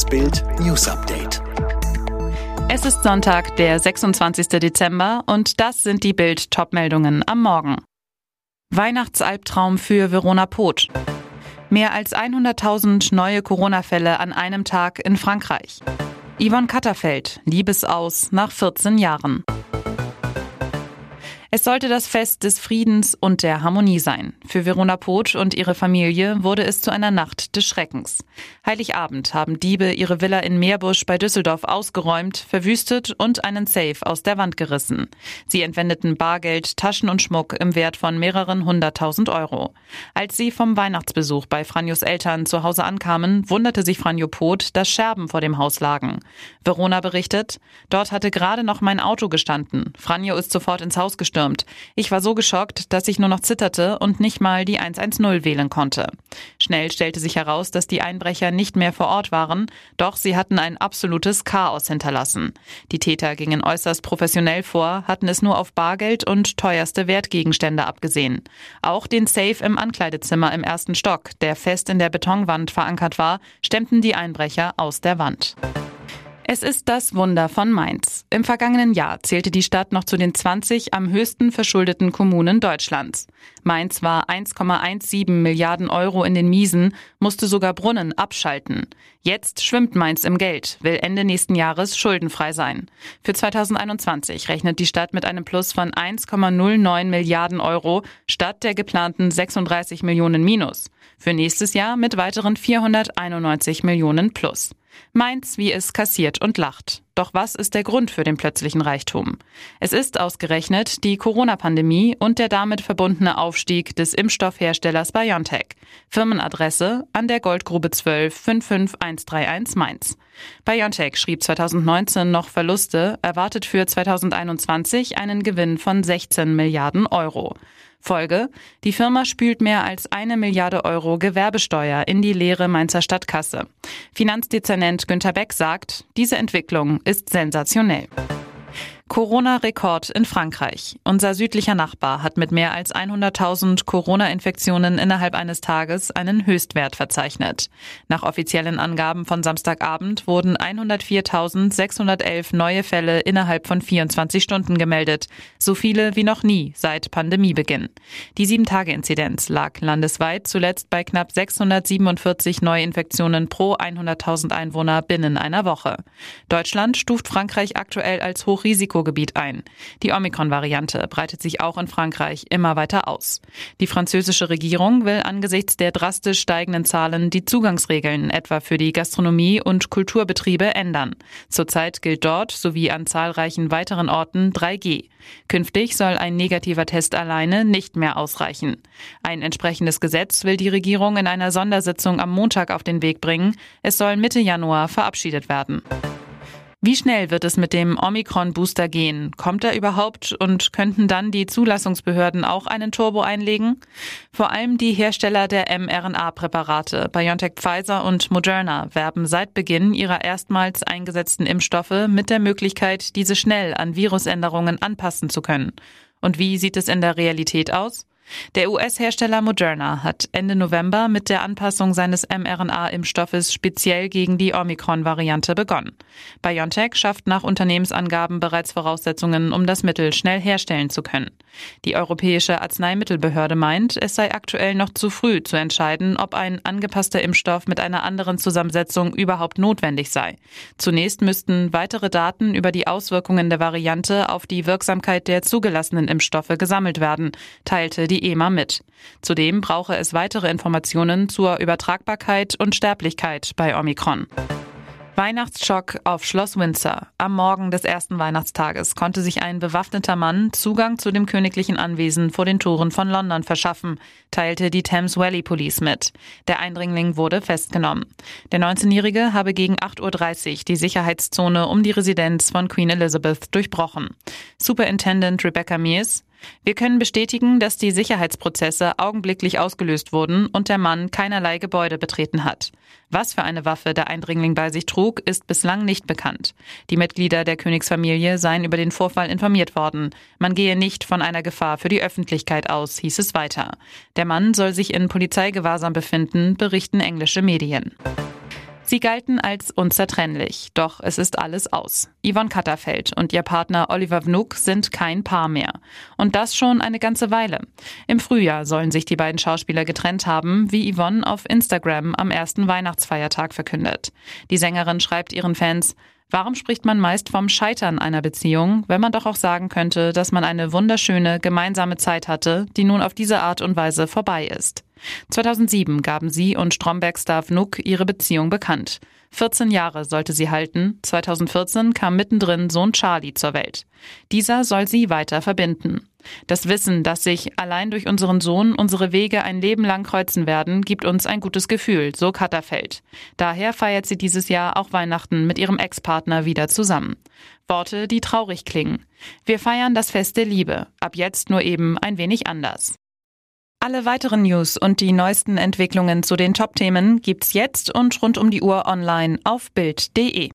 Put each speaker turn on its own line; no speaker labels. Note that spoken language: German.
Das Bild News Update.
Es ist Sonntag, der 26. Dezember und das sind die Bild Topmeldungen am Morgen. Weihnachtsalbtraum für Verona Poth. Mehr als 100.000 neue Corona-Fälle an einem Tag in Frankreich. Yvonne Katterfeld, Liebesaus nach 14 Jahren. Es sollte das Fest des Friedens und der Harmonie sein. Für Verona Poth und ihre Familie wurde es zu einer Nacht des Schreckens. Heiligabend haben Diebe ihre Villa in Meerbusch bei Düsseldorf ausgeräumt, verwüstet und einen Safe aus der Wand gerissen. Sie entwendeten Bargeld, Taschen und Schmuck im Wert von mehreren hunderttausend Euro. Als sie vom Weihnachtsbesuch bei Franjos Eltern zu Hause ankamen, wunderte sich Franjo Poth, dass Scherben vor dem Haus lagen. Verona berichtet, dort hatte gerade noch mein Auto gestanden. Franjo ist sofort ins Haus gestürmt abgestürmt. Ich war so geschockt, dass ich nur noch zitterte und nicht mal die 110 wählen konnte. Schnell stellte sich heraus, dass die Einbrecher nicht mehr vor Ort waren, doch sie hatten ein absolutes Chaos hinterlassen. Die Täter gingen äußerst professionell vor, hatten es nur auf Bargeld und teuerste Wertgegenstände abgesehen. Auch den Safe im Ankleidezimmer im ersten Stock, der fest in der Betonwand verankert war, stemmten die Einbrecher aus der Wand. Es ist das Wunder von Mainz. Im vergangenen Jahr zählte die Stadt noch zu den 20 am höchsten verschuldeten Kommunen Deutschlands. Mainz war 1,17 Milliarden Euro in den Miesen, musste sogar Brunnen abschalten. Jetzt schwimmt Mainz im Geld, will Ende nächsten Jahres schuldenfrei sein. Für 2021 rechnet die Stadt mit einem Plus von 1,09 Milliarden Euro statt der geplanten 36 Millionen Minus. Für nächstes Jahr mit weiteren 491 Millionen Plus. Mainz, wie es kassiert und lacht. Doch was ist der Grund für den plötzlichen Reichtum? Es ist ausgerechnet die Corona-Pandemie und der damit verbundene Aufstieg des Impfstoffherstellers BioNTech. Firmenadresse an der Goldgrube 12 55131 Mainz. BioNTech schrieb 2019 noch Verluste, erwartet für 2021 einen Gewinn von 16 Milliarden Euro. Folge, die Firma spült mehr als eine Milliarde Euro Gewerbesteuer in die leere Mainzer Stadtkasse. Finanzdezernent Günter Beck sagt, diese Entwicklung ist sensationell. Corona-Rekord in Frankreich. Unser südlicher Nachbar hat mit mehr als 100.000 Corona-Infektionen innerhalb eines Tages einen Höchstwert verzeichnet. Nach offiziellen Angaben von Samstagabend wurden 104.611 neue Fälle innerhalb von 24 Stunden gemeldet. So viele wie noch nie seit Pandemiebeginn. Die 7-Tage-Inzidenz lag landesweit zuletzt bei knapp 647 Neuinfektionen pro 100.000 Einwohner binnen einer Woche. Deutschland stuft Frankreich aktuell als Hochrisiko Risikogebiet ein. Die Omikron-Variante breitet sich auch in Frankreich immer weiter aus. Die französische Regierung will angesichts der drastisch steigenden Zahlen die Zugangsregeln etwa für die Gastronomie und Kulturbetriebe ändern. Zurzeit gilt dort sowie an zahlreichen weiteren Orten 3G. Künftig soll ein negativer Test alleine nicht mehr ausreichen. Ein entsprechendes Gesetz will die Regierung in einer Sondersitzung am Montag auf den Weg bringen. Es soll Mitte Januar verabschiedet werden. Wie schnell wird es mit dem Omikron-Booster gehen? Kommt er überhaupt und könnten dann die Zulassungsbehörden auch einen Turbo einlegen? Vor allem die Hersteller der mRNA-Präparate, BioNTech Pfizer und Moderna, werben seit Beginn ihrer erstmals eingesetzten Impfstoffe mit der Möglichkeit, diese schnell an Virusänderungen anpassen zu können. Und wie sieht es in der Realität aus? Der US-Hersteller Moderna hat Ende November mit der Anpassung seines mRNA-Impfstoffes speziell gegen die Omikron-Variante begonnen. BioNTech schafft nach Unternehmensangaben bereits Voraussetzungen, um das Mittel schnell herstellen zu können. Die Europäische Arzneimittelbehörde meint, es sei aktuell noch zu früh zu entscheiden, ob ein angepasster Impfstoff mit einer anderen Zusammensetzung überhaupt notwendig sei. Zunächst müssten weitere Daten über die Auswirkungen der Variante auf die Wirksamkeit der zugelassenen Impfstoffe gesammelt werden, teilte die die EMA mit. Zudem brauche es weitere Informationen zur Übertragbarkeit und Sterblichkeit bei Omikron. Weihnachtsschock auf Schloss Windsor. Am Morgen des ersten Weihnachtstages konnte sich ein bewaffneter Mann Zugang zu dem königlichen Anwesen vor den Toren von London verschaffen, teilte die Thames Valley Police mit. Der Eindringling wurde festgenommen. Der 19-Jährige habe gegen 8.30 Uhr die Sicherheitszone um die Residenz von Queen Elizabeth durchbrochen. Superintendent Rebecca Mears wir können bestätigen, dass die Sicherheitsprozesse augenblicklich ausgelöst wurden und der Mann keinerlei Gebäude betreten hat. Was für eine Waffe der Eindringling bei sich trug, ist bislang nicht bekannt. Die Mitglieder der Königsfamilie seien über den Vorfall informiert worden. Man gehe nicht von einer Gefahr für die Öffentlichkeit aus, hieß es weiter. Der Mann soll sich in Polizeigewahrsam befinden, berichten englische Medien. Sie galten als unzertrennlich, doch es ist alles aus. Yvonne Katterfeld und ihr Partner Oliver Vnuk sind kein Paar mehr. Und das schon eine ganze Weile. Im Frühjahr sollen sich die beiden Schauspieler getrennt haben, wie Yvonne auf Instagram am ersten Weihnachtsfeiertag verkündet. Die Sängerin schreibt ihren Fans, Warum spricht man meist vom Scheitern einer Beziehung, wenn man doch auch sagen könnte, dass man eine wunderschöne gemeinsame Zeit hatte, die nun auf diese Art und Weise vorbei ist? 2007 gaben sie und Stromberg-Star Vnuk ihre Beziehung bekannt. 14 Jahre sollte sie halten. 2014 kam mittendrin Sohn Charlie zur Welt. Dieser soll sie weiter verbinden. Das Wissen, dass sich allein durch unseren Sohn unsere Wege ein Leben lang kreuzen werden, gibt uns ein gutes Gefühl, so Katterfeld. Daher feiert sie dieses Jahr auch Weihnachten mit ihrem Ex-Partner wieder zusammen. Worte, die traurig klingen. Wir feiern das Fest der Liebe, ab jetzt nur eben ein wenig anders. Alle weiteren News und die neuesten Entwicklungen zu den Top-Themen gibt's jetzt und rund um die Uhr online auf Bild.de.